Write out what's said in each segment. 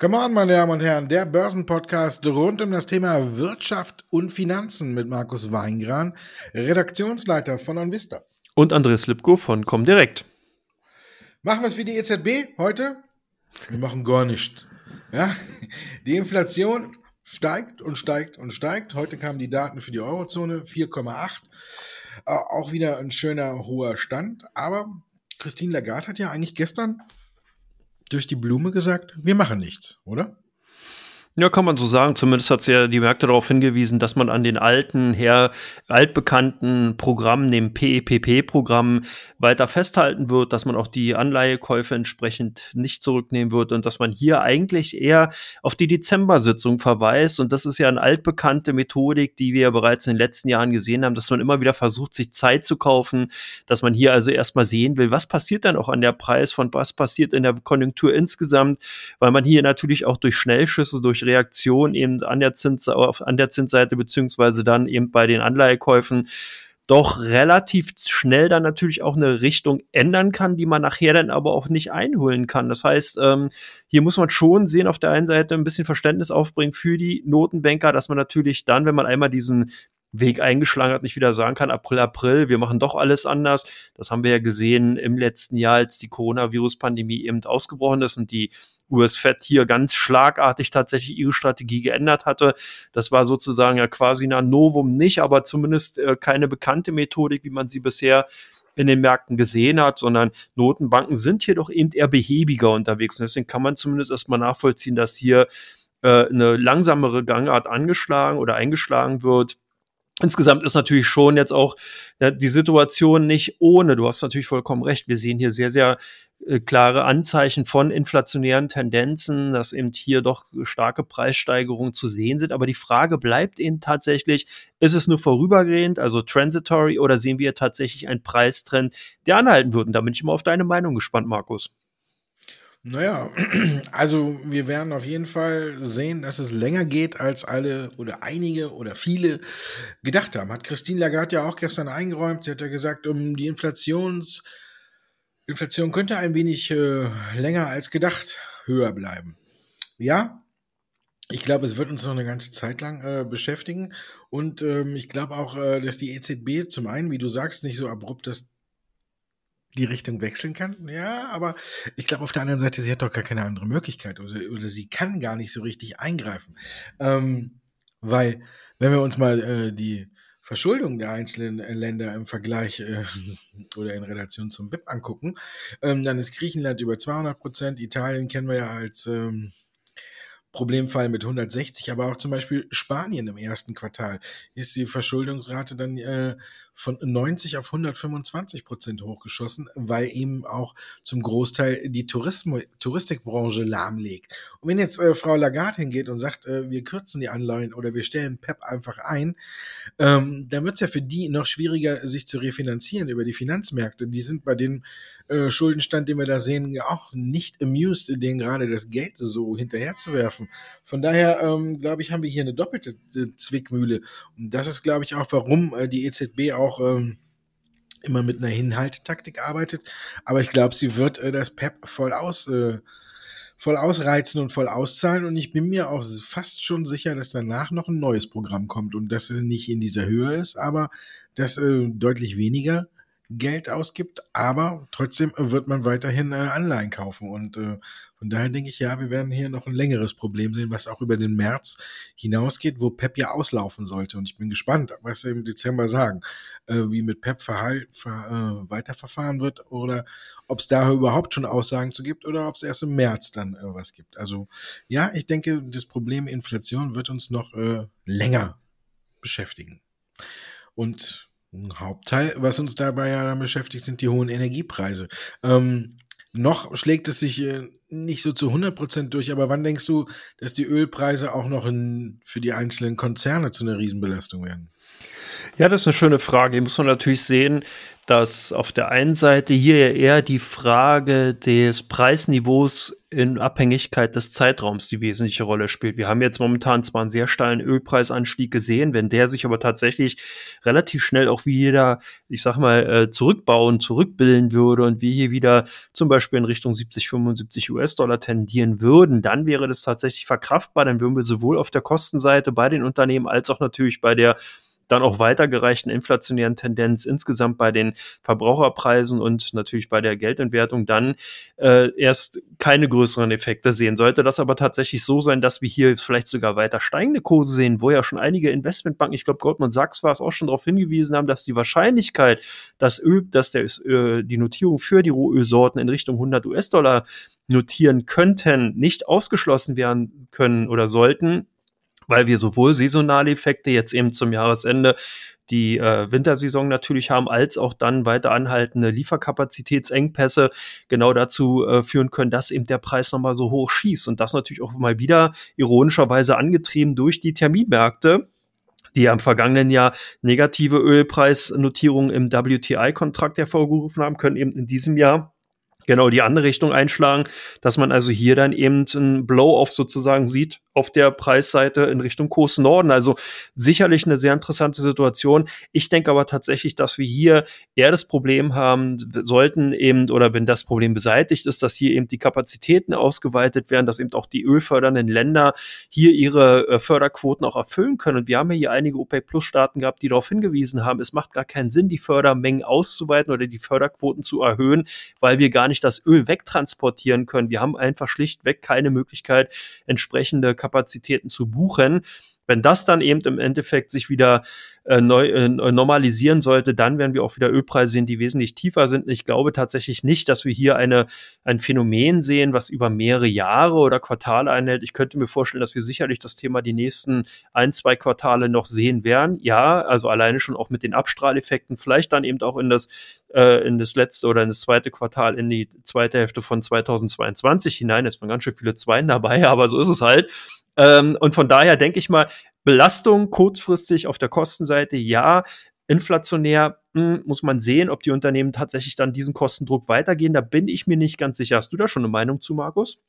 Come on, meine Damen und Herren, der Börsenpodcast rund um das Thema Wirtschaft und Finanzen mit Markus Weingran, Redaktionsleiter von Onvista. Und Andres Lipko von Comdirect. Machen wir es wie die EZB heute? Wir machen gar nichts. Ja, die Inflation steigt und steigt und steigt. Heute kamen die Daten für die Eurozone 4,8. Äh, auch wieder ein schöner hoher Stand. Aber Christine Lagarde hat ja eigentlich gestern durch die Blume gesagt, wir machen nichts, oder? Ja, kann man so sagen. Zumindest hat sie ja die Märkte darauf hingewiesen, dass man an den alten, her altbekannten Programmen, dem PEPP-Programm, weiter festhalten wird, dass man auch die Anleihekäufe entsprechend nicht zurücknehmen wird und dass man hier eigentlich eher auf die Dezember-Sitzung verweist. Und das ist ja eine altbekannte Methodik, die wir ja bereits in den letzten Jahren gesehen haben, dass man immer wieder versucht, sich Zeit zu kaufen, dass man hier also erstmal sehen will, was passiert dann auch an der Preis von was passiert in der Konjunktur insgesamt, weil man hier natürlich auch durch Schnellschüsse, durch Reaktion eben an der, Zins, an der Zinsseite beziehungsweise dann eben bei den Anleihekäufen doch relativ schnell dann natürlich auch eine Richtung ändern kann, die man nachher dann aber auch nicht einholen kann. Das heißt, ähm, hier muss man schon sehen, auf der einen Seite ein bisschen Verständnis aufbringen für die Notenbanker, dass man natürlich dann, wenn man einmal diesen Weg eingeschlagen hat, nicht wieder sagen kann, April, April, wir machen doch alles anders. Das haben wir ja gesehen im letzten Jahr, als die Coronavirus-Pandemie eben ausgebrochen ist und die US Fed hier ganz schlagartig tatsächlich ihre Strategie geändert hatte. Das war sozusagen ja quasi ein Novum nicht, aber zumindest äh, keine bekannte Methodik, wie man sie bisher in den Märkten gesehen hat, sondern Notenbanken sind hier doch eben eher behäbiger unterwegs. Und deswegen kann man zumindest erstmal nachvollziehen, dass hier äh, eine langsamere Gangart angeschlagen oder eingeschlagen wird Insgesamt ist natürlich schon jetzt auch ja, die Situation nicht ohne. Du hast natürlich vollkommen recht. Wir sehen hier sehr, sehr äh, klare Anzeichen von inflationären Tendenzen, dass eben hier doch starke Preissteigerungen zu sehen sind. Aber die Frage bleibt eben tatsächlich, ist es nur vorübergehend, also transitory, oder sehen wir tatsächlich einen Preistrend, der anhalten wird? Und da bin ich immer auf deine Meinung gespannt, Markus. Naja, also wir werden auf jeden Fall sehen, dass es länger geht, als alle oder einige oder viele gedacht haben. Hat Christine Lagarde ja auch gestern eingeräumt. Sie hat ja gesagt, um die Inflations, Inflation könnte ein wenig äh, länger als gedacht höher bleiben. Ja, ich glaube, es wird uns noch eine ganze Zeit lang äh, beschäftigen. Und ähm, ich glaube auch, äh, dass die EZB zum einen, wie du sagst, nicht so abrupt das die Richtung wechseln kann. Ja, aber ich glaube auf der anderen Seite, sie hat doch gar keine andere Möglichkeit oder, oder sie kann gar nicht so richtig eingreifen. Ähm, weil, wenn wir uns mal äh, die Verschuldung der einzelnen Länder im Vergleich äh, oder in Relation zum BIP angucken, ähm, dann ist Griechenland über 200 Prozent, Italien kennen wir ja als ähm, Problemfall mit 160, aber auch zum Beispiel Spanien im ersten Quartal ist die Verschuldungsrate dann äh, von 90 auf 125 Prozent hochgeschossen, weil eben auch zum Großteil die Tourismus, Touristikbranche lahmlegt. Und wenn jetzt äh, Frau Lagarde hingeht und sagt, äh, wir kürzen die Anleihen oder wir stellen PEP einfach ein, ähm, dann wird es ja für die noch schwieriger, sich zu refinanzieren über die Finanzmärkte. Die sind bei den äh, Schuldenstand, den wir da sehen, auch nicht amused, denen gerade das Geld so hinterherzuwerfen. Von daher, ähm, glaube ich, haben wir hier eine doppelte äh, Zwickmühle. Und das ist, glaube ich, auch, warum äh, die EZB auch auch ähm, immer mit einer Hinhaltetaktik arbeitet. Aber ich glaube, sie wird äh, das PEP voll aus, äh, voll ausreizen und voll auszahlen. Und ich bin mir auch fast schon sicher, dass danach noch ein neues Programm kommt und das nicht in dieser Höhe ist, aber das äh, deutlich weniger Geld ausgibt, aber trotzdem wird man weiterhin äh, Anleihen kaufen. Und äh, von daher denke ich, ja, wir werden hier noch ein längeres Problem sehen, was auch über den März hinausgeht, wo Pep ja auslaufen sollte. Und ich bin gespannt, was sie im Dezember sagen, äh, wie mit Pep verhal ver, äh, weiterverfahren wird oder ob es da überhaupt schon Aussagen zu gibt oder ob es erst im März dann äh, was gibt. Also ja, ich denke, das Problem Inflation wird uns noch äh, länger beschäftigen. Und Hauptteil, was uns dabei ja dann beschäftigt, sind die hohen Energiepreise. Ähm, noch schlägt es sich äh, nicht so zu 100% durch, aber wann denkst du, dass die Ölpreise auch noch in, für die einzelnen Konzerne zu einer Riesenbelastung werden? Ja, das ist eine schöne Frage. Hier muss man natürlich sehen, dass auf der einen Seite hier eher die Frage des Preisniveaus in Abhängigkeit des Zeitraums die wesentliche Rolle spielt. Wir haben jetzt momentan zwar einen sehr steilen Ölpreisanstieg gesehen, wenn der sich aber tatsächlich relativ schnell auch wieder, ich sag mal, äh, zurückbauen, zurückbilden würde und wir hier wieder zum Beispiel in Richtung 70, 75 US-Dollar tendieren würden, dann wäre das tatsächlich verkraftbar. Dann würden wir sowohl auf der Kostenseite bei den Unternehmen als auch natürlich bei der dann auch weitergereichten inflationären Tendenz insgesamt bei den Verbraucherpreisen und natürlich bei der Geldentwertung dann äh, erst keine größeren Effekte sehen. Sollte das aber tatsächlich so sein, dass wir hier vielleicht sogar weiter steigende Kurse sehen, wo ja schon einige Investmentbanken, ich glaube Goldman Sachs war es auch schon darauf hingewiesen haben, dass die Wahrscheinlichkeit, dass Öl, dass der, äh, die Notierung für die Rohölsorten in Richtung 100 US-Dollar notieren könnten, nicht ausgeschlossen werden können oder sollten, weil wir sowohl saisonale Effekte jetzt eben zum Jahresende die äh, Wintersaison natürlich haben, als auch dann weiter anhaltende Lieferkapazitätsengpässe genau dazu äh, führen können, dass eben der Preis nochmal so hoch schießt. Und das natürlich auch mal wieder ironischerweise angetrieben durch die Terminmärkte, die am vergangenen Jahr negative Ölpreisnotierungen im WTI-Kontrakt hervorgerufen haben, können eben in diesem Jahr genau die andere Richtung einschlagen, dass man also hier dann eben ein Blow-off sozusagen sieht auf der Preisseite in Richtung Kurs Norden. Also sicherlich eine sehr interessante Situation. Ich denke aber tatsächlich, dass wir hier eher das Problem haben sollten eben, oder wenn das Problem beseitigt ist, dass hier eben die Kapazitäten ausgeweitet werden, dass eben auch die ölfördernden Länder hier ihre äh, Förderquoten auch erfüllen können. Und wir haben ja hier einige OPEC-Plus-Staaten gehabt, die darauf hingewiesen haben, es macht gar keinen Sinn, die Fördermengen auszuweiten oder die Förderquoten zu erhöhen, weil wir gar nicht das Öl wegtransportieren können. Wir haben einfach schlichtweg keine Möglichkeit, entsprechende Kapazitäten zu buchen. Wenn das dann eben im Endeffekt sich wieder äh, neu, äh, normalisieren sollte, dann werden wir auch wieder Ölpreise sehen, die wesentlich tiefer sind. Ich glaube tatsächlich nicht, dass wir hier eine, ein Phänomen sehen, was über mehrere Jahre oder Quartale einhält. Ich könnte mir vorstellen, dass wir sicherlich das Thema die nächsten ein, zwei Quartale noch sehen werden. Ja, also alleine schon auch mit den Abstrahleffekten, vielleicht dann eben auch in das, äh, in das letzte oder in das zweite Quartal, in die zweite Hälfte von 2022 hinein. Es waren ganz schön viele Zweien dabei, aber so ist es halt. Ähm, und von daher denke ich mal, Belastung kurzfristig auf der Kostenseite, ja. Inflationär mh, hm, muss man sehen, ob die Unternehmen tatsächlich dann diesen Kostendruck weitergehen. Da bin ich mir nicht ganz sicher. Hast du da schon eine Meinung zu, Markus?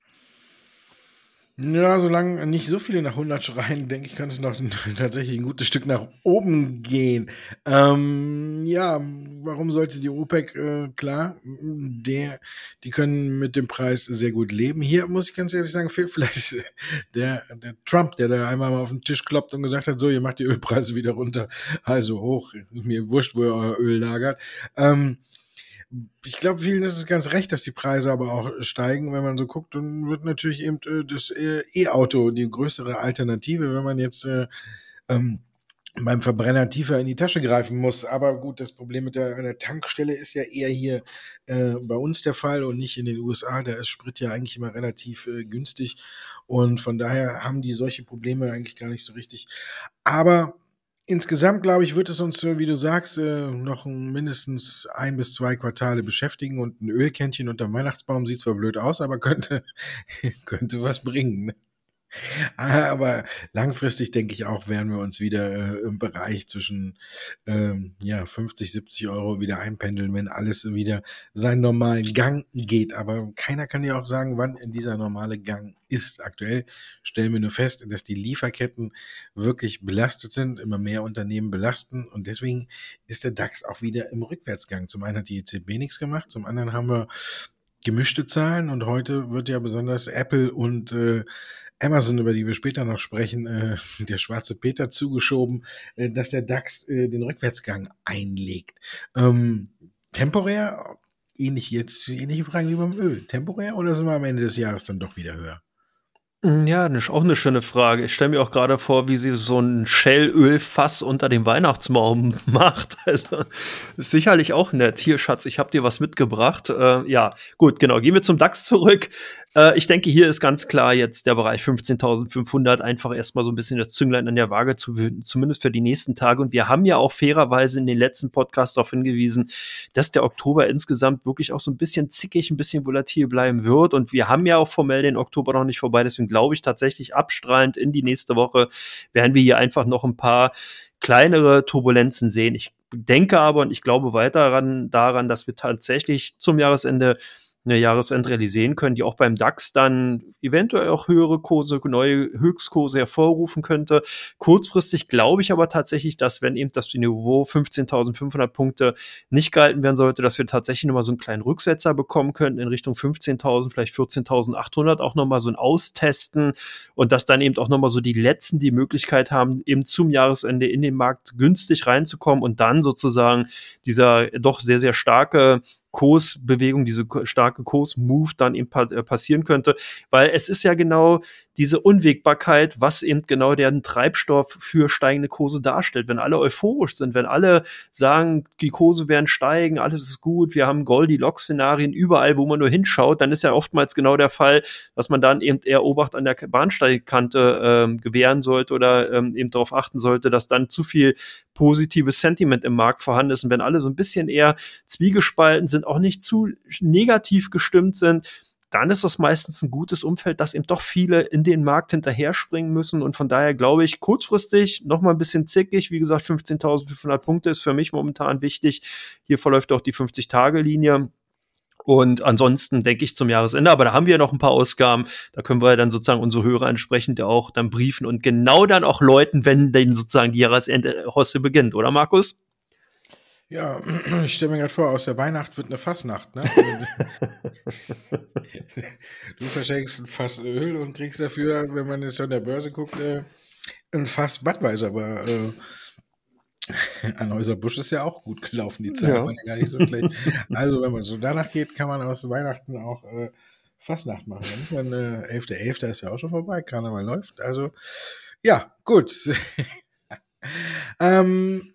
Ja, solange nicht so viele nach 100 schreien, denke ich, kann es noch tatsächlich ein gutes Stück nach oben gehen. Ähm, ja, warum sollte die OPEC, äh, klar, der, die können mit dem Preis sehr gut leben. Hier muss ich ganz ehrlich sagen, fehlt vielleicht der, der Trump, der da einmal mal auf den Tisch kloppt und gesagt hat, so, ihr macht die Ölpreise wieder runter, also hoch, mir wurscht, wo ihr euer Öl lagert. Ähm, ich glaube, vielen ist es ganz recht, dass die Preise aber auch steigen. Wenn man so guckt, dann wird natürlich eben äh, das äh, E-Auto die größere Alternative, wenn man jetzt äh, ähm, beim Verbrenner tiefer in die Tasche greifen muss. Aber gut, das Problem mit der, der Tankstelle ist ja eher hier äh, bei uns der Fall und nicht in den USA. Da ist Sprit ja eigentlich immer relativ äh, günstig. Und von daher haben die solche Probleme eigentlich gar nicht so richtig. Aber Insgesamt, glaube ich, wird es uns, wie du sagst, äh, noch mindestens ein bis zwei Quartale beschäftigen und ein Ölkännchen unter Weihnachtsbaum sieht zwar blöd aus, aber könnte, könnte was bringen. Ne? Aber langfristig denke ich auch, werden wir uns wieder äh, im Bereich zwischen ähm, ja, 50, 70 Euro wieder einpendeln, wenn alles wieder seinen normalen Gang geht. Aber keiner kann ja auch sagen, wann dieser normale Gang ist. Aktuell stellen wir nur fest, dass die Lieferketten wirklich belastet sind, immer mehr Unternehmen belasten und deswegen ist der DAX auch wieder im Rückwärtsgang. Zum einen hat die EZB nichts gemacht, zum anderen haben wir gemischte Zahlen und heute wird ja besonders Apple und äh, Amazon, über die wir später noch sprechen, äh, der schwarze Peter zugeschoben, äh, dass der DAX äh, den Rückwärtsgang einlegt. Ähm, temporär, ähnlich jetzt, ähnliche Fragen wie beim Öl. Temporär oder sind wir am Ende des Jahres dann doch wieder höher? Hm, ja, ne, auch eine schöne Frage. Ich stelle mir auch gerade vor, wie sie so ein Shell-Ölfass unter dem Weihnachtsbaum macht. Also ist sicherlich auch nett. Hier, Schatz, ich habe dir was mitgebracht. Äh, ja, gut, genau. Gehen wir zum DAX zurück. Äh, ich denke, hier ist ganz klar jetzt der Bereich 15.500 einfach erstmal so ein bisschen das Zünglein an der Waage zu zumindest für die nächsten Tage. Und wir haben ja auch fairerweise in den letzten Podcasts darauf hingewiesen, dass der Oktober insgesamt wirklich auch so ein bisschen zickig, ein bisschen volatil bleiben wird. Und wir haben ja auch formell den Oktober noch nicht vorbei. Deswegen glaube ich, tatsächlich abstrahlend in die nächste Woche werden wir hier einfach noch ein paar kleinere Turbulenzen sehen. Ich denke aber und ich glaube weiter daran, dass wir tatsächlich zum Jahresende eine Jahresendrallye sehen können, die auch beim DAX dann eventuell auch höhere Kurse, neue Höchstkurse hervorrufen könnte. Kurzfristig glaube ich aber tatsächlich, dass wenn eben das Niveau 15.500 Punkte nicht gehalten werden sollte, dass wir tatsächlich nochmal so einen kleinen Rücksetzer bekommen könnten in Richtung 15.000, vielleicht 14.800 auch nochmal so ein Austesten und dass dann eben auch nochmal so die Letzten die Möglichkeit haben, eben zum Jahresende in den Markt günstig reinzukommen und dann sozusagen dieser doch sehr, sehr starke Kursbewegung, diese starke Kursmove dann eben äh, passieren könnte, weil es ist ja genau diese Unwägbarkeit, was eben genau der Treibstoff für steigende Kurse darstellt. Wenn alle euphorisch sind, wenn alle sagen, die Kurse werden steigen, alles ist gut, wir haben Goldilocks-Szenarien überall, wo man nur hinschaut, dann ist ja oftmals genau der Fall, dass man dann eben eher Obacht an der Bahnsteigkante ähm, gewähren sollte oder ähm, eben darauf achten sollte, dass dann zu viel positives Sentiment im Markt vorhanden ist. Und wenn alle so ein bisschen eher zwiegespalten sind, auch nicht zu negativ gestimmt sind, dann ist das meistens ein gutes Umfeld, dass eben doch viele in den Markt hinterher springen müssen. Und von daher glaube ich, kurzfristig noch mal ein bisschen zickig. Wie gesagt, 15.500 Punkte ist für mich momentan wichtig. Hier verläuft auch die 50-Tage-Linie. Und ansonsten denke ich zum Jahresende, aber da haben wir noch ein paar Ausgaben, da können wir dann sozusagen unsere Hörer entsprechend auch dann briefen und genau dann auch läuten, wenn denn sozusagen die Jahresende-Hosse beginnt, oder Markus? Ja, ich stelle mir gerade vor, aus der Weihnacht wird eine Fassnacht, ne? du verschenkst ein Fass Öl und kriegst dafür, wenn man jetzt an der Börse guckt, äh, ein Fass Badweiser. Aber äh, an Häuser Busch ist ja auch gut gelaufen, die Zeit ja. war ja gar nicht so schlecht. Also, wenn man so danach geht, kann man aus Weihnachten auch äh, Fastnacht machen. Dann äh, 11.11. .11. ist ja auch schon vorbei, Karneval läuft. Also, ja, gut. ähm,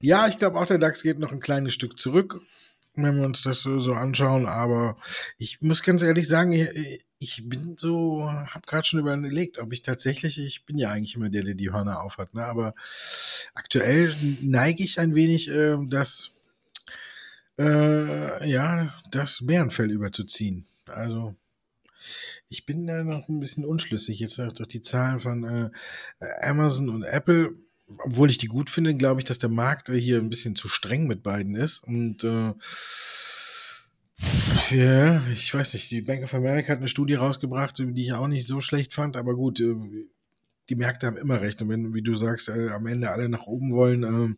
ja, ich glaube auch, der DAX geht noch ein kleines Stück zurück, wenn wir uns das so, anschauen. Aber ich muss ganz ehrlich sagen, ich, ich bin so, habe gerade schon überlegt, ob ich tatsächlich, ich bin ja eigentlich immer der, der die Hörner aufhat, ne? aber aktuell neige ich ein wenig, äh, das, äh, ja, das Bärenfell überzuziehen. Also, ich bin da noch ein bisschen unschlüssig. Jetzt durch die Zahlen von äh, Amazon und Apple obwohl ich die gut finde, glaube ich, dass der Markt hier ein bisschen zu streng mit beiden ist. Und äh, ja, ich weiß nicht, die Bank of America hat eine Studie rausgebracht, die ich auch nicht so schlecht fand, aber gut, äh, die Märkte haben immer recht. Und wenn, wie du sagst, äh, am Ende alle nach oben wollen, äh,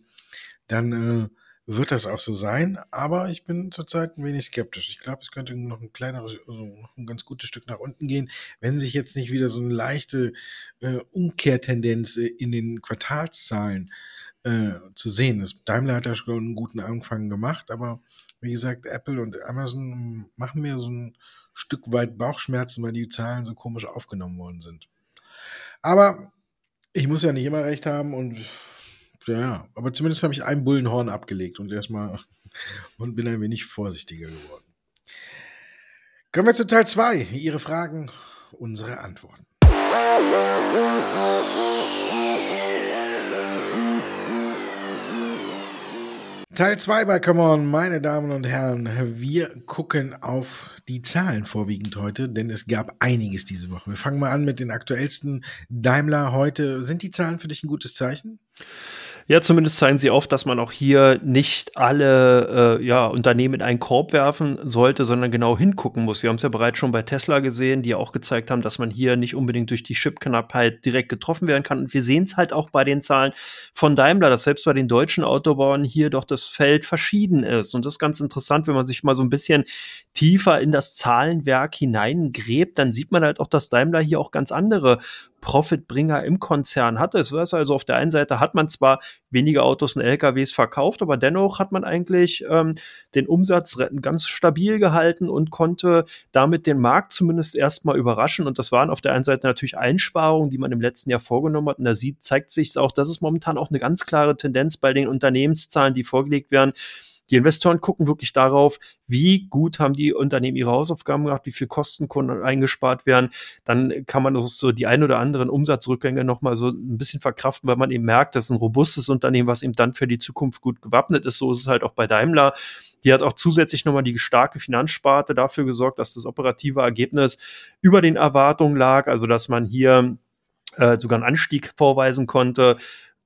dann äh, wird das auch so sein, aber ich bin zurzeit ein wenig skeptisch. Ich glaube, es könnte noch ein kleineres, also noch ein ganz gutes Stück nach unten gehen, wenn sich jetzt nicht wieder so eine leichte äh, Umkehrtendenz äh, in den Quartalszahlen äh, zu sehen ist. Daimler hat da schon einen guten Anfang gemacht, aber wie gesagt, Apple und Amazon machen mir so ein Stück weit Bauchschmerzen, weil die Zahlen so komisch aufgenommen worden sind. Aber ich muss ja nicht immer recht haben und ja, aber zumindest habe ich ein Bullenhorn abgelegt und erstmal und bin ein wenig vorsichtiger geworden. Kommen wir zu Teil 2. Ihre Fragen, unsere Antworten. Teil 2 bei Come On, meine Damen und Herren. Wir gucken auf die Zahlen vorwiegend heute, denn es gab einiges diese Woche. Wir fangen mal an mit den aktuellsten Daimler heute. Sind die Zahlen für dich ein gutes Zeichen? Ja, zumindest zeigen sie auf, dass man auch hier nicht alle äh, ja, Unternehmen in einen Korb werfen sollte, sondern genau hingucken muss. Wir haben es ja bereits schon bei Tesla gesehen, die auch gezeigt haben, dass man hier nicht unbedingt durch die Chipknappheit direkt getroffen werden kann. Und wir sehen es halt auch bei den Zahlen von Daimler, dass selbst bei den deutschen Autobauern hier doch das Feld verschieden ist. Und das ist ganz interessant, wenn man sich mal so ein bisschen tiefer in das Zahlenwerk hineingräbt, dann sieht man halt auch, dass Daimler hier auch ganz andere Profitbringer im Konzern hatte. Es war also auf der einen Seite hat man zwar weniger Autos und LKWs verkauft, aber dennoch hat man eigentlich ähm, den Umsatz ganz stabil gehalten und konnte damit den Markt zumindest erstmal überraschen. Und das waren auf der einen Seite natürlich Einsparungen, die man im letzten Jahr vorgenommen hat. Und da sieht, zeigt sich auch, das ist momentan auch eine ganz klare Tendenz bei den Unternehmenszahlen, die vorgelegt werden Die Investoren gucken wirklich darauf, wie gut haben die Unternehmen ihre Hausaufgaben gemacht, wie viel Kosten konnten eingespart werden. Dann kann man so die ein oder anderen Umsatzrückgänge nochmal so ein bisschen verkraften, weil man eben merkt, das ist ein robustes Unternehmen, was eben dann für die Zukunft gut gewappnet ist. So ist es halt auch bei Daimler. Hier hat auch zusätzlich nochmal die starke Finanzsparte dafür gesorgt, dass das operative Ergebnis über den Erwartungen lag, also dass man hier äh, sogar einen Anstieg vorweisen konnte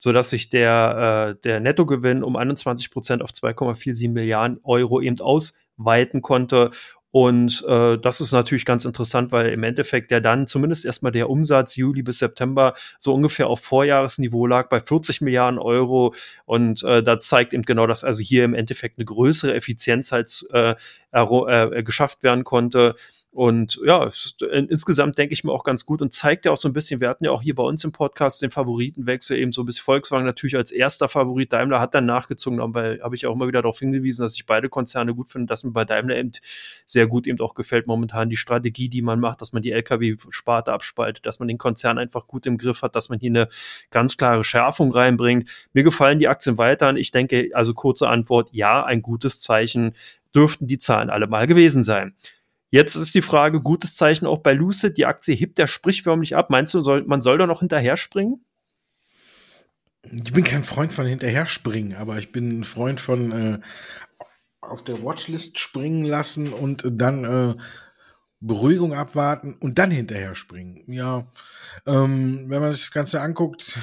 so dass sich der, äh, der Nettogewinn um 21 Prozent auf 2,47 Milliarden Euro eben ausweiten konnte. Und äh, das ist natürlich ganz interessant, weil im Endeffekt der dann zumindest erstmal der Umsatz Juli bis September so ungefähr auf Vorjahresniveau lag bei 40 Milliarden Euro. Und äh, das zeigt eben genau, dass also hier im Endeffekt eine größere Effizienz halt äh, äh, geschafft werden konnte. Und ja, äh, insgesamt denke ich mir auch ganz gut und zeigt ja auch so ein bisschen, wir hatten ja auch hier bei uns im Podcast den Favoritenwechsel, eben so bisschen Volkswagen natürlich als erster Favorit. Daimler hat dann nachgezogen, aber habe ich auch immer wieder darauf hingewiesen, dass ich beide Konzerne gut finde, dass mir bei Daimler eben sehr gut eben auch gefällt momentan die Strategie, die man macht, dass man die Lkw-Sparte abspaltet, dass man den Konzern einfach gut im Griff hat, dass man hier eine ganz klare Schärfung reinbringt. Mir gefallen die Aktien weiter. Ich denke, also kurze Antwort, ja, ein gutes Zeichen dürften die Zahlen alle mal gewesen sein. Jetzt ist die Frage, gutes Zeichen auch bei Lucid. Die Aktie hebt ja sprichförmlich ab. Meinst du, soll, man soll da noch hinterher springen? Ich bin kein Freund von hinterher springen, aber ich bin ein Freund von äh, auf der Watchlist springen lassen und dann äh, Beruhigung abwarten und dann hinterher springen. Ja, ähm, wenn man sich das Ganze anguckt,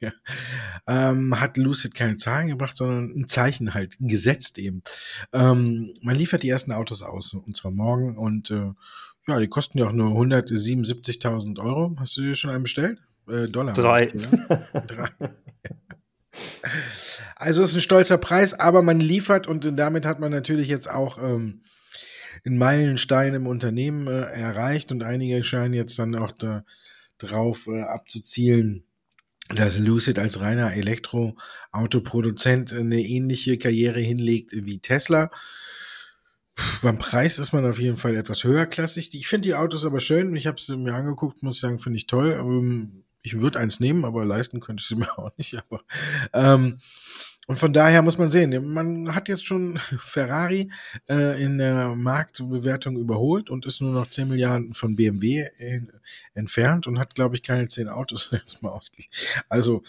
ähm, hat Lucid keine Zahlen gebracht, sondern ein Zeichen halt gesetzt eben. Ähm, man liefert die ersten Autos aus, und zwar morgen und äh, ja, die kosten ja auch nur 177.000 Euro. Hast du dir schon einen bestellt? Äh, Dollar. Drei. Drei. Also ist ein stolzer Preis, aber man liefert und damit hat man natürlich jetzt auch ähm, einen Meilenstein im Unternehmen äh, erreicht und einige scheinen jetzt dann auch da drauf äh, abzuzielen, dass Lucid als reiner Elektroautoproduzent eine ähnliche Karriere hinlegt wie Tesla. Puh, beim Preis ist man auf jeden Fall etwas höherklassig. Ich finde die Autos aber schön. Ich habe sie mir angeguckt, muss sagen, finde ich toll. Ähm, ich würde eins nehmen, aber leisten könnte ich sie mir auch nicht. Aber ähm, und von daher muss man sehen, man hat jetzt schon Ferrari äh, in der Marktbewertung überholt und ist nur noch 10 Milliarden von BMW in, entfernt und hat, glaube ich, keine 10 Autos erstmal ausgegeben. Also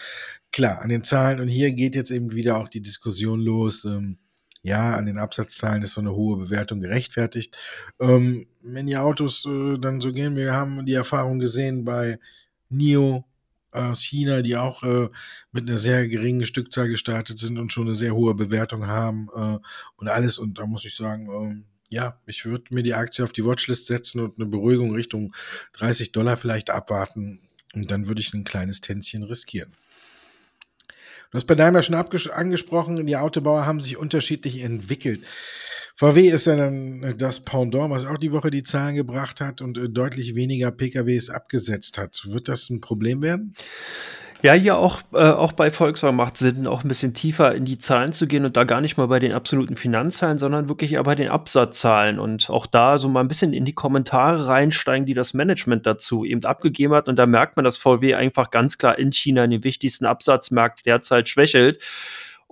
klar, an den Zahlen und hier geht jetzt eben wieder auch die Diskussion los. Ähm, ja, an den Absatzzahlen ist so eine hohe Bewertung gerechtfertigt. Ähm, wenn die Autos äh, dann so gehen, wir haben die Erfahrung gesehen bei NIO, aus China, die auch äh, mit einer sehr geringen Stückzahl gestartet sind und schon eine sehr hohe Bewertung haben äh, und alles. Und da muss ich sagen, ähm, ja, ich würde mir die Aktie auf die Watchlist setzen und eine Beruhigung Richtung 30 Dollar vielleicht abwarten. Und dann würde ich ein kleines Tänzchen riskieren. Du hast bei Daimler schon angesprochen, die Autobauer haben sich unterschiedlich entwickelt. VW ist ja dann das Pendant, was auch die Woche die Zahlen gebracht hat und äh, deutlich weniger PKWs abgesetzt hat. Wird das ein Problem werden? Ja, hier auch, äh, auch bei Volkswagen macht Sinn, auch ein bisschen tiefer in die Zahlen zu gehen und da gar nicht mal bei den absoluten Finanzzahlen, sondern wirklich eher bei den Absatzzahlen und auch da so mal ein bisschen in die Kommentare reinsteigen, die das Management dazu eben abgegeben hat. Und da merkt man, dass VW einfach ganz klar in China den wichtigsten Absatzmarkt derzeit schwächelt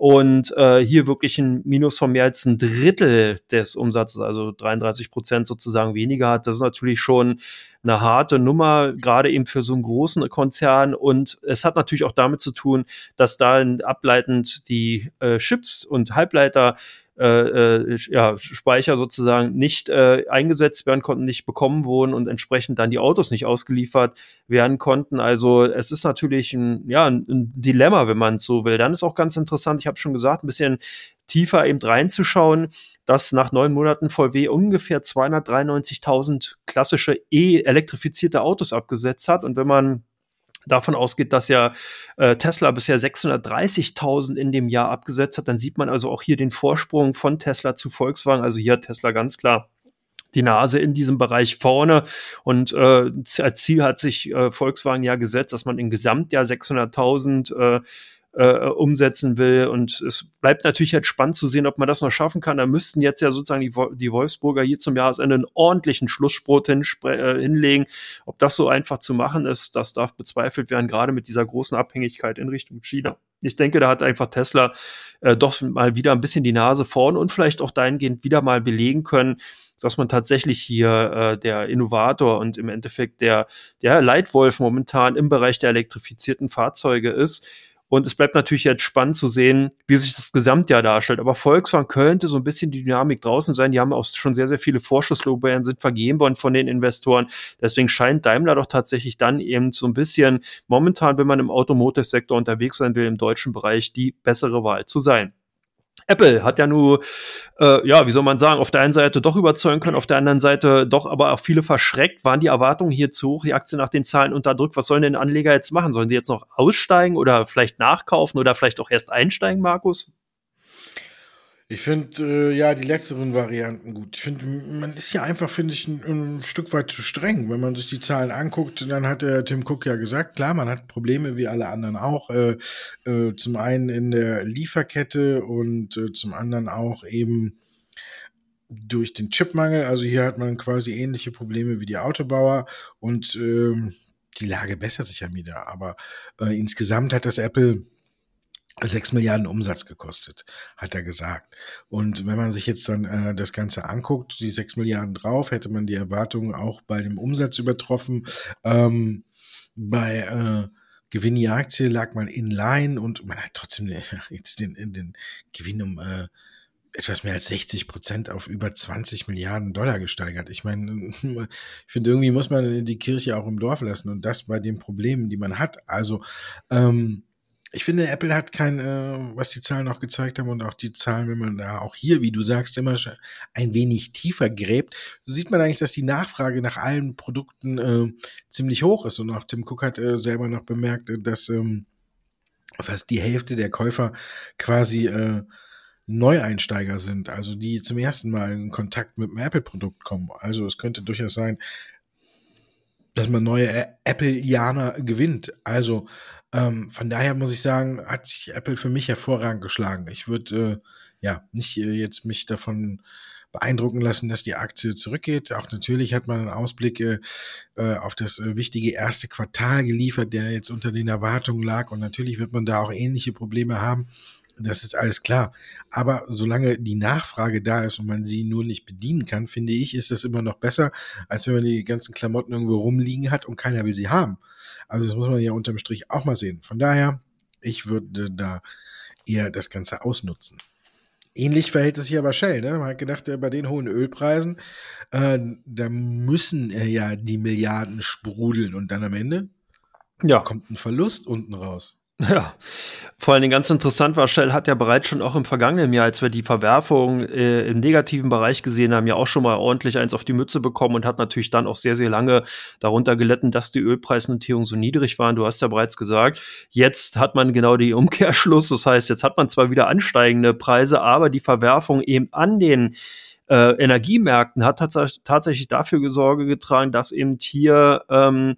und äh, hier wirklich ein Minus von mehr als ein Drittel des Umsatzes, also 33 Prozent sozusagen weniger hat. Das ist natürlich schon eine harte Nummer, gerade eben für so einen großen Konzern. Und es hat natürlich auch damit zu tun, dass da ableitend die äh, Chips und Halbleiter äh, äh, ja, Speicher sozusagen nicht äh, eingesetzt werden konnten, nicht bekommen wurden und entsprechend dann die Autos nicht ausgeliefert werden konnten. Also es ist natürlich ein, ja, ein, Dilemma, wenn man so will. Dann ist auch ganz interessant, ich habe schon gesagt, ein bisschen tiefer eben reinzuschauen, dass nach neun Monaten VW ungefähr 293.000 klassische E-elektrifizierte Autos abgesetzt hat. Und wenn man davon ausgeht, dass ja äh, Tesla bisher 630.000 in dem Jahr abgesetzt hat, dann sieht man also auch hier den Vorsprung von Tesla zu Volkswagen. Also hier hat Tesla ganz klar die Nase in diesem Bereich vorne. Und äh, als Ziel hat sich äh, Volkswagen ja gesetzt, dass man im Gesamtjahr 600.000 äh, äh, umsetzen will. Und es bleibt natürlich jetzt spannend zu sehen, ob man das noch schaffen kann. Da müssten jetzt ja sozusagen die, die Wolfsburger hier zum Jahresende einen ordentlichen Schlussspurt äh, hinlegen. Ob das so einfach zu machen ist, das darf bezweifelt werden, gerade mit dieser großen Abhängigkeit in Richtung China. Ich denke, da hat einfach Tesla äh, doch mal wieder ein bisschen die Nase vorn und vielleicht auch dahingehend wieder mal belegen können, dass man tatsächlich hier äh, der Innovator und im Endeffekt der, der Leitwolf momentan im Bereich der elektrifizierten Fahrzeuge ist. Und es bleibt natürlich jetzt spannend zu sehen, wie sich das Gesamtjahr darstellt. Aber Volkswagen könnte so ein bisschen die Dynamik draußen sein. Die haben auch schon sehr, sehr viele Vorschusslorbeeren sind vergeben worden von den Investoren. Deswegen scheint Daimler doch tatsächlich dann eben so ein bisschen momentan, wenn man im Automotive-Sektor unterwegs sein will, im deutschen Bereich die bessere Wahl zu sein. Apple hat ja nur, äh, ja, wie soll man sagen, auf der einen Seite doch überzeugen können, auf der anderen Seite doch aber auch viele verschreckt. Waren die Erwartungen hier zu hoch, die Aktie nach den Zahlen unterdrückt? Was sollen denn Anleger jetzt machen? Sollen die jetzt noch aussteigen oder vielleicht nachkaufen oder vielleicht auch erst einsteigen, Markus? Ich finde äh, ja die letzteren Varianten gut. Ich finde, man ist ja einfach, finde ich, ein, ein, Stück weit zu streng. Wenn man sich die Zahlen anguckt, dann hat der Tim Cook ja gesagt, klar, man hat Probleme wie alle anderen auch. Äh, äh, zum einen in der Lieferkette und äh, zum anderen auch eben durch den Chipmangel. Also hier hat man quasi ähnliche Probleme wie die Autobauer und ähm, die Lage bessert sich ja wieder. Aber äh, insgesamt hat das Apple 6 Milliarden Umsatz gekostet, hat er gesagt. Und wenn man sich jetzt dann äh, das Ganze anguckt, die 6 Milliarden drauf, hätte man die Erwartungen auch bei dem Umsatz übertroffen. Ähm, bei äh, Gewinn je Aktie lag man in line und man hat trotzdem jetzt den, den Gewinn um äh, etwas mehr als 60 Prozent auf über 20 Milliarden Dollar gesteigert. Ich meine, ich finde, irgendwie muss man die Kirche auch im Dorf lassen und das bei den Problemen, die man hat. Also, ähm, ich finde, Apple hat kein, äh, was die Zahlen auch gezeigt haben und auch die Zahlen, wenn man da auch hier, wie du sagst, immer ein wenig tiefer gräbt, so sieht man eigentlich, dass die Nachfrage nach allen Produkten äh, ziemlich hoch ist. Und auch Tim Cook hat äh, selber noch bemerkt, äh, dass ähm, fast die Hälfte der Käufer quasi äh, Neueinsteiger sind, also die zum ersten Mal in Kontakt mit einem Apple-Produkt kommen. Also es könnte durchaus sein, dass man neue Apple-Janer gewinnt. Also ähm, von daher muss ich sagen, hat sich Apple für mich hervorragend geschlagen. Ich würde äh, ja nicht äh, jetzt mich davon beeindrucken lassen, dass die Aktie zurückgeht. Auch natürlich hat man einen Ausblick äh, äh auf das äh, wichtige erste Quartal geliefert, der jetzt unter den Erwartungen lag. Und natürlich wird man da auch ähnliche Probleme haben. Das ist alles klar. Aber solange die Nachfrage da ist und man sie nur nicht bedienen kann, finde ich, ist das immer noch besser, als wenn man die ganzen Klamotten irgendwo rumliegen hat und keiner will sie haben. Also das muss man ja unterm Strich auch mal sehen. Von daher, ich würde da eher das Ganze ausnutzen. Ähnlich verhält es sich aber Shell. Ne? Man hat gedacht, bei den hohen Ölpreisen, äh, da müssen äh, ja die Milliarden sprudeln und dann am Ende ja. kommt ein Verlust unten raus. Ja, vor allen Dingen ganz interessant war, Shell hat ja bereits schon auch im vergangenen Jahr, als wir die Verwerfung äh, im negativen Bereich gesehen haben, ja auch schon mal ordentlich eins auf die Mütze bekommen und hat natürlich dann auch sehr, sehr lange darunter gelitten, dass die Ölpreisnotierungen so niedrig waren. Du hast ja bereits gesagt, jetzt hat man genau die Umkehrschluss. Das heißt, jetzt hat man zwar wieder ansteigende Preise, aber die Verwerfung eben an den äh, Energiemärkten hat tats tatsächlich dafür Sorge getragen, dass eben hier ähm,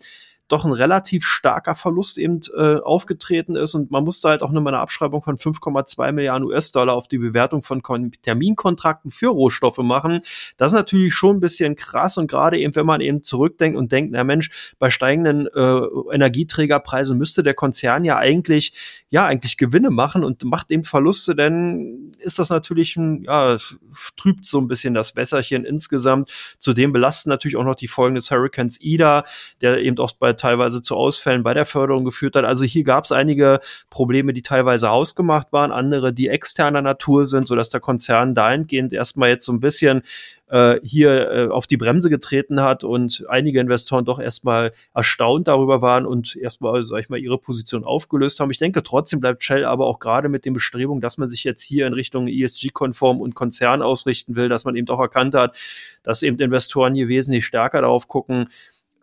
doch ein relativ starker Verlust eben äh, aufgetreten ist und man musste halt auch nochmal eine Abschreibung von 5,2 Milliarden US-Dollar auf die Bewertung von Kon Terminkontrakten für Rohstoffe machen. Das ist natürlich schon ein bisschen krass und gerade eben, wenn man eben zurückdenkt und denkt, na Mensch, bei steigenden äh, Energieträgerpreisen müsste der Konzern ja eigentlich, ja, eigentlich Gewinne machen und macht eben Verluste, denn ist das natürlich ein, ja, trübt so ein bisschen das Wässerchen insgesamt. Zudem belasten natürlich auch noch die Folgen des Hurricanes Ida, der eben auch bei teilweise zu Ausfällen bei der Förderung geführt hat. Also hier gab es einige Probleme, die teilweise hausgemacht waren, andere, die externer Natur sind, sodass der Konzern dahingehend erstmal jetzt so ein bisschen äh, hier äh, auf die Bremse getreten hat und einige Investoren doch erstmal erstaunt darüber waren und erstmal, sag ich mal, ihre Position aufgelöst haben. Ich denke, trotzdem bleibt Shell aber auch gerade mit den Bestrebungen, dass man sich jetzt hier in Richtung ESG-konform und Konzern ausrichten will, dass man eben auch erkannt hat, dass eben Investoren hier wesentlich stärker darauf gucken,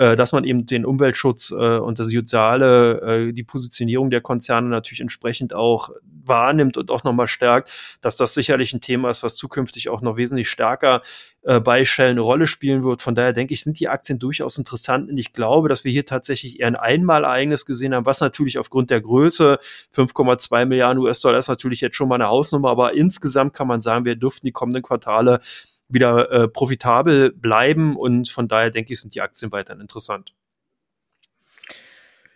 äh, dass man eben den Umweltschutz äh, und das soziale, äh, die Positionierung der Konzerne natürlich entsprechend auch wahrnimmt und auch nochmal stärkt, dass das sicherlich ein Thema ist, was zukünftig auch noch wesentlich stärker äh, bei Shell eine Rolle spielen wird. Von daher denke ich, sind die Aktien durchaus interessant und ich glaube, dass wir hier tatsächlich eher ein Einmalereignis gesehen haben, was natürlich aufgrund der Größe 5,2 Milliarden US-Dollar ist natürlich jetzt schon mal eine Hausnummer, aber insgesamt kann man sagen, wir dürften die kommenden Quartale wieder äh, profitabel bleiben und von daher denke ich, sind die Aktien weiterhin interessant.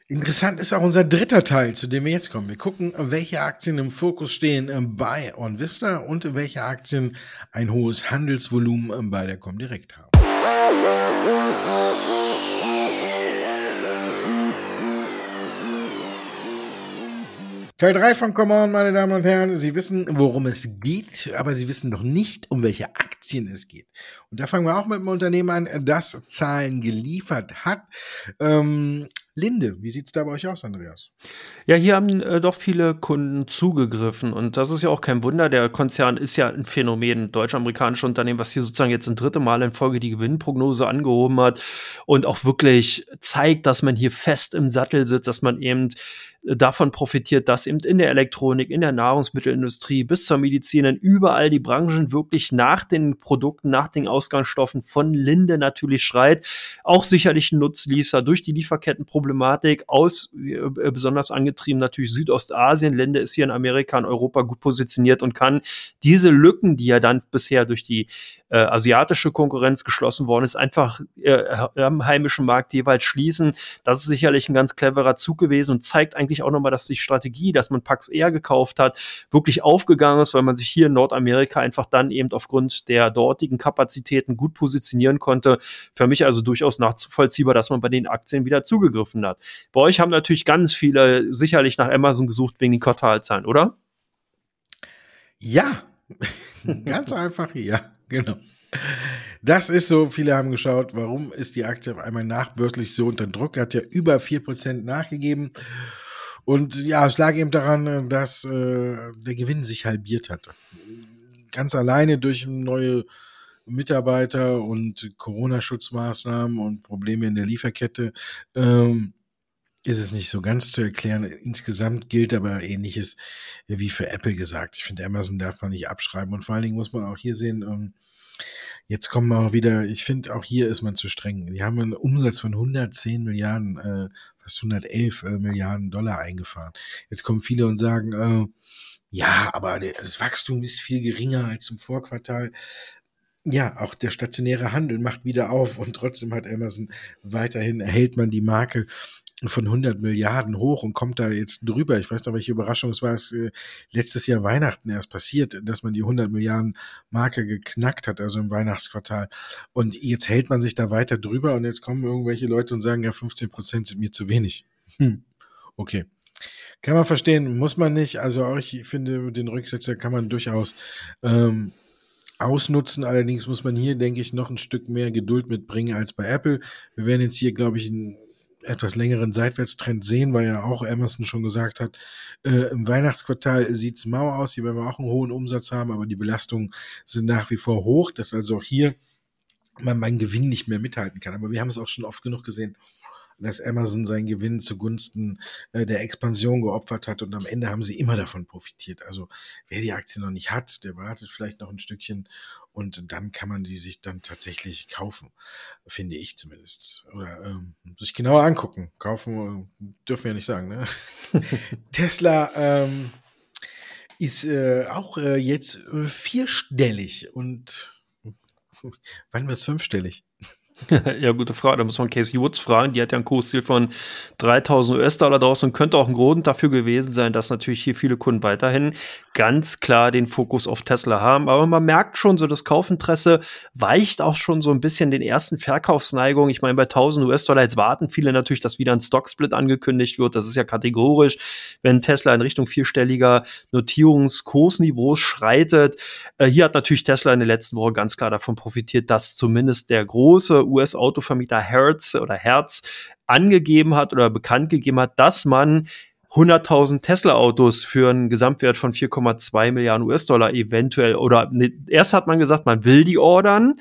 Interessant ist auch unser dritter Teil, zu dem wir jetzt kommen. Wir gucken, welche Aktien im Fokus stehen äh, bei OnVista und welche Aktien ein hohes Handelsvolumen äh, bei der Comdirect haben. Teil 3 von Come On, meine Damen und Herren. Sie wissen, worum es geht, aber Sie wissen noch nicht, um welche Aktien es geht. Und da fangen wir auch mit einem Unternehmen an, das Zahlen geliefert hat. Ähm, Linde, wie sieht es da bei euch aus, Andreas? Ja, hier haben äh, doch viele Kunden zugegriffen und das ist ja auch kein Wunder. Der Konzern ist ja ein Phänomen, deutsch-amerikanisches Unternehmen, was hier sozusagen jetzt ein dritte Mal in Folge die Gewinnprognose angehoben hat und auch wirklich zeigt, dass man hier fest im Sattel sitzt, dass man eben davon profitiert, dass eben in der Elektronik, in der Nahrungsmittelindustrie bis zur Medizin, in überall die Branchen wirklich nach den Produkten, nach den Ausgangsstoffen von Linde natürlich schreit. Auch sicherlich ein Nutzliefer durch die Lieferkettenproblematik aus, äh, besonders angetrieben natürlich Südostasien. Linde ist hier in Amerika und Europa gut positioniert und kann diese Lücken, die ja dann bisher durch die äh, asiatische Konkurrenz geschlossen worden ist, einfach äh, am heimischen Markt jeweils schließen. Das ist sicherlich ein ganz cleverer Zug gewesen und zeigt eigentlich auch nochmal, dass die Strategie, dass man Pax Air gekauft hat, wirklich aufgegangen ist, weil man sich hier in Nordamerika einfach dann eben aufgrund der dortigen Kapazitäten gut positionieren konnte. Für mich also durchaus nachvollziehbar, dass man bei den Aktien wieder zugegriffen hat. Bei euch haben natürlich ganz viele sicherlich nach Amazon gesucht wegen den Quartalzahlen, oder? Ja, ganz einfach ja. Genau. Das ist so, viele haben geschaut, warum ist die Aktie auf einmal nachbörslich so unter Druck? Er hat ja über 4% nachgegeben. Und ja, es lag eben daran, dass äh, der Gewinn sich halbiert hat. Ganz alleine durch neue Mitarbeiter und Corona-Schutzmaßnahmen und Probleme in der Lieferkette ähm, ist es nicht so ganz zu erklären. Insgesamt gilt aber ähnliches wie für Apple gesagt. Ich finde, Amazon darf man nicht abschreiben. Und vor allen Dingen muss man auch hier sehen, ähm, jetzt kommen wir auch wieder, ich finde, auch hier ist man zu streng. Die haben einen Umsatz von 110 Milliarden, äh, fast 111 äh, Milliarden Dollar eingefahren. Jetzt kommen viele und sagen, äh, ja, aber das Wachstum ist viel geringer als im Vorquartal. Ja, auch der stationäre Handel macht wieder auf und trotzdem hat Amazon weiterhin, erhält man die Marke von 100 Milliarden hoch und kommt da jetzt drüber. Ich weiß noch, welche Überraschung es war. Es äh, letztes Jahr Weihnachten erst passiert, dass man die 100 Milliarden Marke geknackt hat, also im Weihnachtsquartal. Und jetzt hält man sich da weiter drüber und jetzt kommen irgendwelche Leute und sagen, ja, 15 Prozent sind mir zu wenig. Hm. Okay. Kann man verstehen, muss man nicht. Also auch ich finde, den Rücksetzer kann man durchaus ähm, ausnutzen. Allerdings muss man hier, denke ich, noch ein Stück mehr Geduld mitbringen als bei Apple. Wir werden jetzt hier, glaube ich, einen etwas längeren Seitwärtstrend sehen, weil ja auch Amazon schon gesagt hat, äh, im Weihnachtsquartal sieht es mau aus, hier werden wir auch einen hohen Umsatz haben, aber die Belastungen sind nach wie vor hoch, dass also auch hier man meinen Gewinn nicht mehr mithalten kann. Aber wir haben es auch schon oft genug gesehen dass Amazon seinen Gewinn zugunsten äh, der Expansion geopfert hat und am Ende haben sie immer davon profitiert. Also wer die Aktie noch nicht hat, der wartet vielleicht noch ein Stückchen und dann kann man die sich dann tatsächlich kaufen, finde ich zumindest. Oder ähm, sich genauer angucken. Kaufen äh, dürfen wir ja nicht sagen. Ne? Tesla ähm, ist äh, auch äh, jetzt äh, vierstellig und wann wird es fünfstellig? ja, gute Frage. Da muss man Casey Woods fragen. Die hat ja ein Kursziel von 3000 US-Dollar draußen und könnte auch ein Grund dafür gewesen sein, dass natürlich hier viele Kunden weiterhin ganz klar den Fokus auf Tesla haben. Aber man merkt schon, so das Kaufinteresse weicht auch schon so ein bisschen den ersten Verkaufsneigungen. Ich meine, bei 1000 US-Dollar jetzt warten viele natürlich, dass wieder ein Stocksplit angekündigt wird. Das ist ja kategorisch, wenn Tesla in Richtung vierstelliger Notierungskursniveaus schreitet. Äh, hier hat natürlich Tesla in der letzten Woche ganz klar davon profitiert, dass zumindest der große US-Autovermieter Hertz oder Hertz angegeben hat oder bekannt gegeben hat, dass man 100.000 Tesla-Autos für einen Gesamtwert von 4,2 Milliarden US-Dollar eventuell oder ne, erst hat man gesagt, man will die ordern.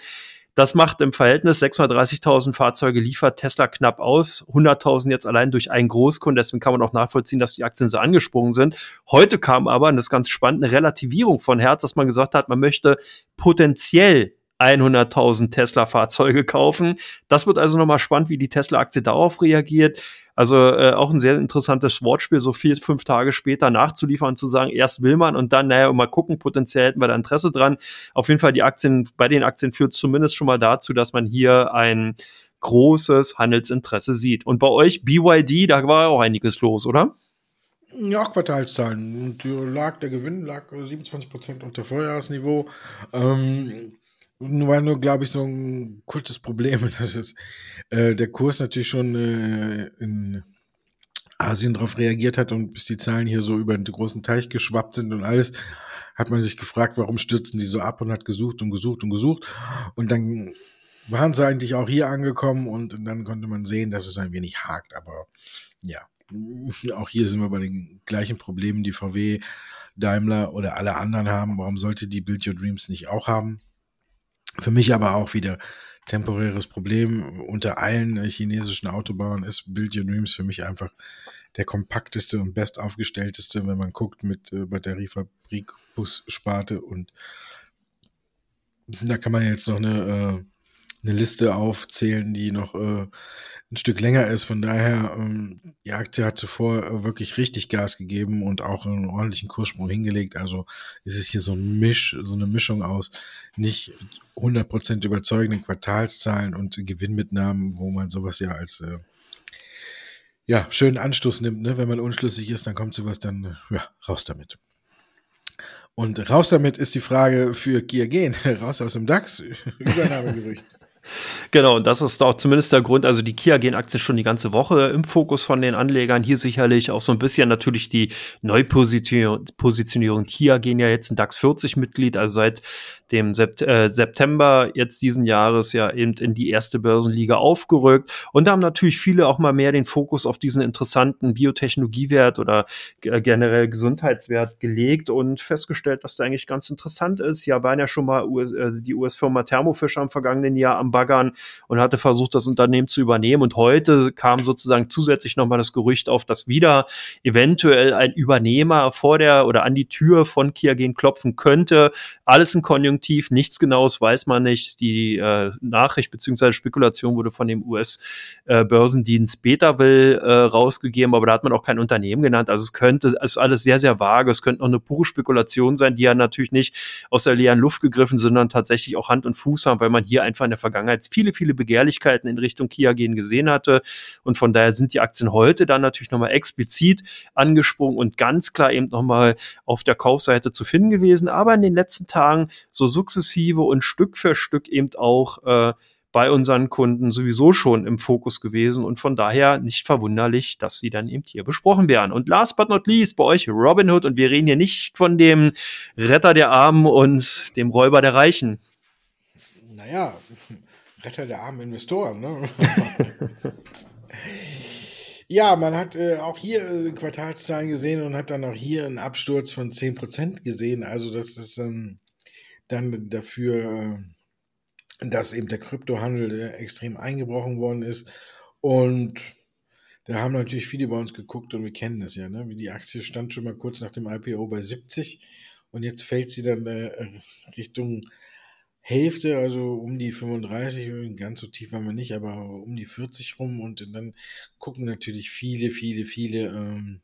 Das macht im Verhältnis 630.000 Fahrzeuge liefert Tesla knapp aus, 100.000 jetzt allein durch einen Großkunden. Deswegen kann man auch nachvollziehen, dass die Aktien so angesprungen sind. Heute kam aber, und das ist ganz spannend, eine Relativierung von Herz, dass man gesagt hat, man möchte potenziell 100.000 Tesla-Fahrzeuge kaufen. Das wird also nochmal spannend, wie die Tesla-Aktie darauf reagiert. Also äh, auch ein sehr interessantes Wortspiel, so vier, fünf Tage später nachzuliefern, zu sagen, erst will man und dann, naja, mal gucken, potenziell hätten wir da Interesse dran. Auf jeden Fall die Aktien, bei den Aktien führt zumindest schon mal dazu, dass man hier ein großes Handelsinteresse sieht. Und bei euch, BYD, da war auch einiges los, oder? Ja, Quartalszahlen. Und lag, der Gewinn lag 27 Prozent unter Vorjahresniveau. Ähm, war nur, glaube ich, so ein kurzes Problem. Das ist äh, der Kurs natürlich schon äh, in Asien darauf reagiert hat und bis die Zahlen hier so über den großen Teich geschwappt sind und alles, hat man sich gefragt, warum stürzen die so ab und hat gesucht und gesucht und gesucht. Und dann waren sie eigentlich auch hier angekommen und dann konnte man sehen, dass es ein wenig hakt. Aber ja, auch hier sind wir bei den gleichen Problemen, die VW, Daimler oder alle anderen haben. Warum sollte die Build Your Dreams nicht auch haben? Für mich aber auch wieder temporäres Problem. Unter allen chinesischen Autobauern ist Build Your Dreams für mich einfach der kompakteste und bestaufgestellteste, wenn man guckt mit äh, Batteriefabrik, Bussparte und da kann man jetzt noch eine, äh, eine Liste aufzählen, die noch äh, ein Stück länger ist. Von daher, ähm, die Aktie hat zuvor äh, wirklich richtig Gas gegeben und auch einen ordentlichen Kurssprung hingelegt. Also ist es hier so ein Misch, so eine Mischung aus nicht 100% überzeugenden Quartalszahlen und Gewinnmitnahmen, wo man sowas ja als äh, ja, schönen Anstoß nimmt. Ne? Wenn man unschlüssig ist, dann kommt sowas dann ja, raus damit. Und raus damit ist die Frage für Kia Gen. raus aus dem DAX. Übernahmegerücht. Genau, und das ist auch zumindest der Grund. Also die Kia gehen Aktien schon die ganze Woche im Fokus von den Anlegern. Hier sicherlich auch so ein bisschen natürlich die Neupositionierung. Kia gehen ja jetzt ein DAX 40 Mitglied, also seit dem äh, September jetzt diesen Jahres ja eben in die erste Börsenliga aufgerückt. Und da haben natürlich viele auch mal mehr den Fokus auf diesen interessanten Biotechnologiewert oder generell Gesundheitswert gelegt und festgestellt, dass der eigentlich ganz interessant ist. Ja, waren ja schon mal US äh, die US-Firma Thermo Fisher im vergangenen Jahr am Baggern und hatte versucht, das Unternehmen zu übernehmen. Und heute kam sozusagen zusätzlich nochmal das Gerücht auf, dass wieder eventuell ein Übernehmer vor der oder an die Tür von Kia gehen klopfen könnte. Alles ein Konjunktiv, nichts Genaues weiß man nicht. Die äh, Nachricht bzw. Spekulation wurde von dem US-Börsendienst äh, Betaville äh, rausgegeben, aber da hat man auch kein Unternehmen genannt. Also es könnte, es ist alles sehr, sehr vage. Es könnte noch eine pure Spekulation sein, die ja natürlich nicht aus der leeren Luft gegriffen, sondern tatsächlich auch Hand und Fuß haben, weil man hier einfach in der Vergangenheit Vergangenheit viele, viele Begehrlichkeiten in Richtung Kia gehen gesehen hatte. Und von daher sind die Aktien heute dann natürlich nochmal explizit angesprungen und ganz klar eben nochmal auf der Kaufseite zu finden gewesen. Aber in den letzten Tagen so sukzessive und Stück für Stück eben auch äh, bei unseren Kunden sowieso schon im Fokus gewesen und von daher nicht verwunderlich, dass sie dann eben hier besprochen werden. Und last but not least bei euch Robinhood und wir reden hier nicht von dem Retter der Armen und dem Räuber der Reichen. Naja, Retter der armen Investoren. Ne? ja, man hat äh, auch hier äh, Quartalszahlen gesehen und hat dann auch hier einen Absturz von 10% gesehen. Also das ist ähm, dann dafür, äh, dass eben der Kryptohandel äh, extrem eingebrochen worden ist. Und da haben natürlich viele bei uns geguckt und wir kennen das ja. Ne? Die Aktie stand schon mal kurz nach dem IPO bei 70 und jetzt fällt sie dann äh, Richtung Hälfte, also um die 35, ganz so tief waren wir nicht, aber um die 40 rum und dann gucken natürlich viele, viele, viele, ähm,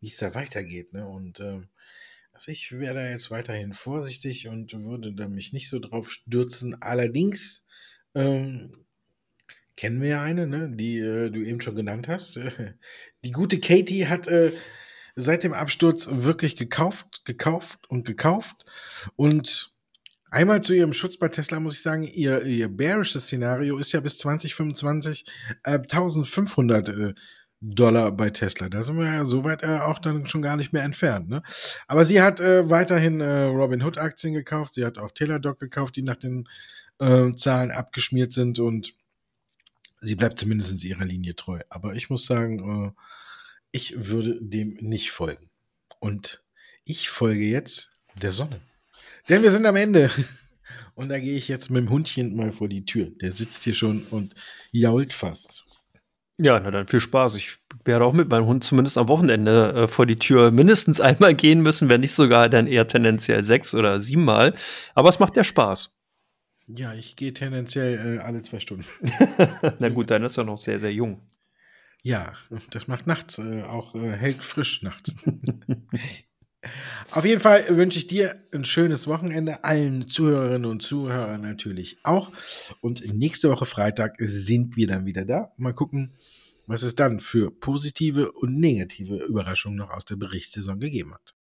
wie es da weitergeht. Ne? Und ähm, also ich wäre da jetzt weiterhin vorsichtig und würde da mich nicht so drauf stürzen. Allerdings ähm, kennen wir ja eine, ne? die äh, du eben schon genannt hast. die gute Katie hat äh, seit dem Absturz wirklich gekauft, gekauft und gekauft und Einmal zu Ihrem Schutz bei Tesla muss ich sagen, Ihr, Ihr bearisches Szenario ist ja bis 2025 äh, 1500 äh, Dollar bei Tesla. Da sind wir ja soweit äh, auch dann schon gar nicht mehr entfernt. Ne? Aber sie hat äh, weiterhin äh, Robinhood Aktien gekauft. Sie hat auch Teladoc gekauft, die nach den äh, Zahlen abgeschmiert sind und sie bleibt zumindest ihrer Linie treu. Aber ich muss sagen, äh, ich würde dem nicht folgen. Und ich folge jetzt der Sonne. Denn wir sind am Ende. Und da gehe ich jetzt mit dem Hundchen mal vor die Tür. Der sitzt hier schon und jault fast. Ja, na dann viel Spaß. Ich werde auch mit meinem Hund zumindest am Wochenende äh, vor die Tür mindestens einmal gehen müssen, wenn nicht sogar dann eher tendenziell sechs oder siebenmal. Aber es macht ja Spaß. Ja, ich gehe tendenziell äh, alle zwei Stunden. na gut, dann ist er noch sehr, sehr jung. Ja, das macht nachts äh, auch äh, hält frisch nachts. Auf jeden Fall wünsche ich dir ein schönes Wochenende, allen Zuhörerinnen und Zuhörern natürlich auch. Und nächste Woche Freitag sind wir dann wieder da. Mal gucken, was es dann für positive und negative Überraschungen noch aus der Berichtssaison gegeben hat.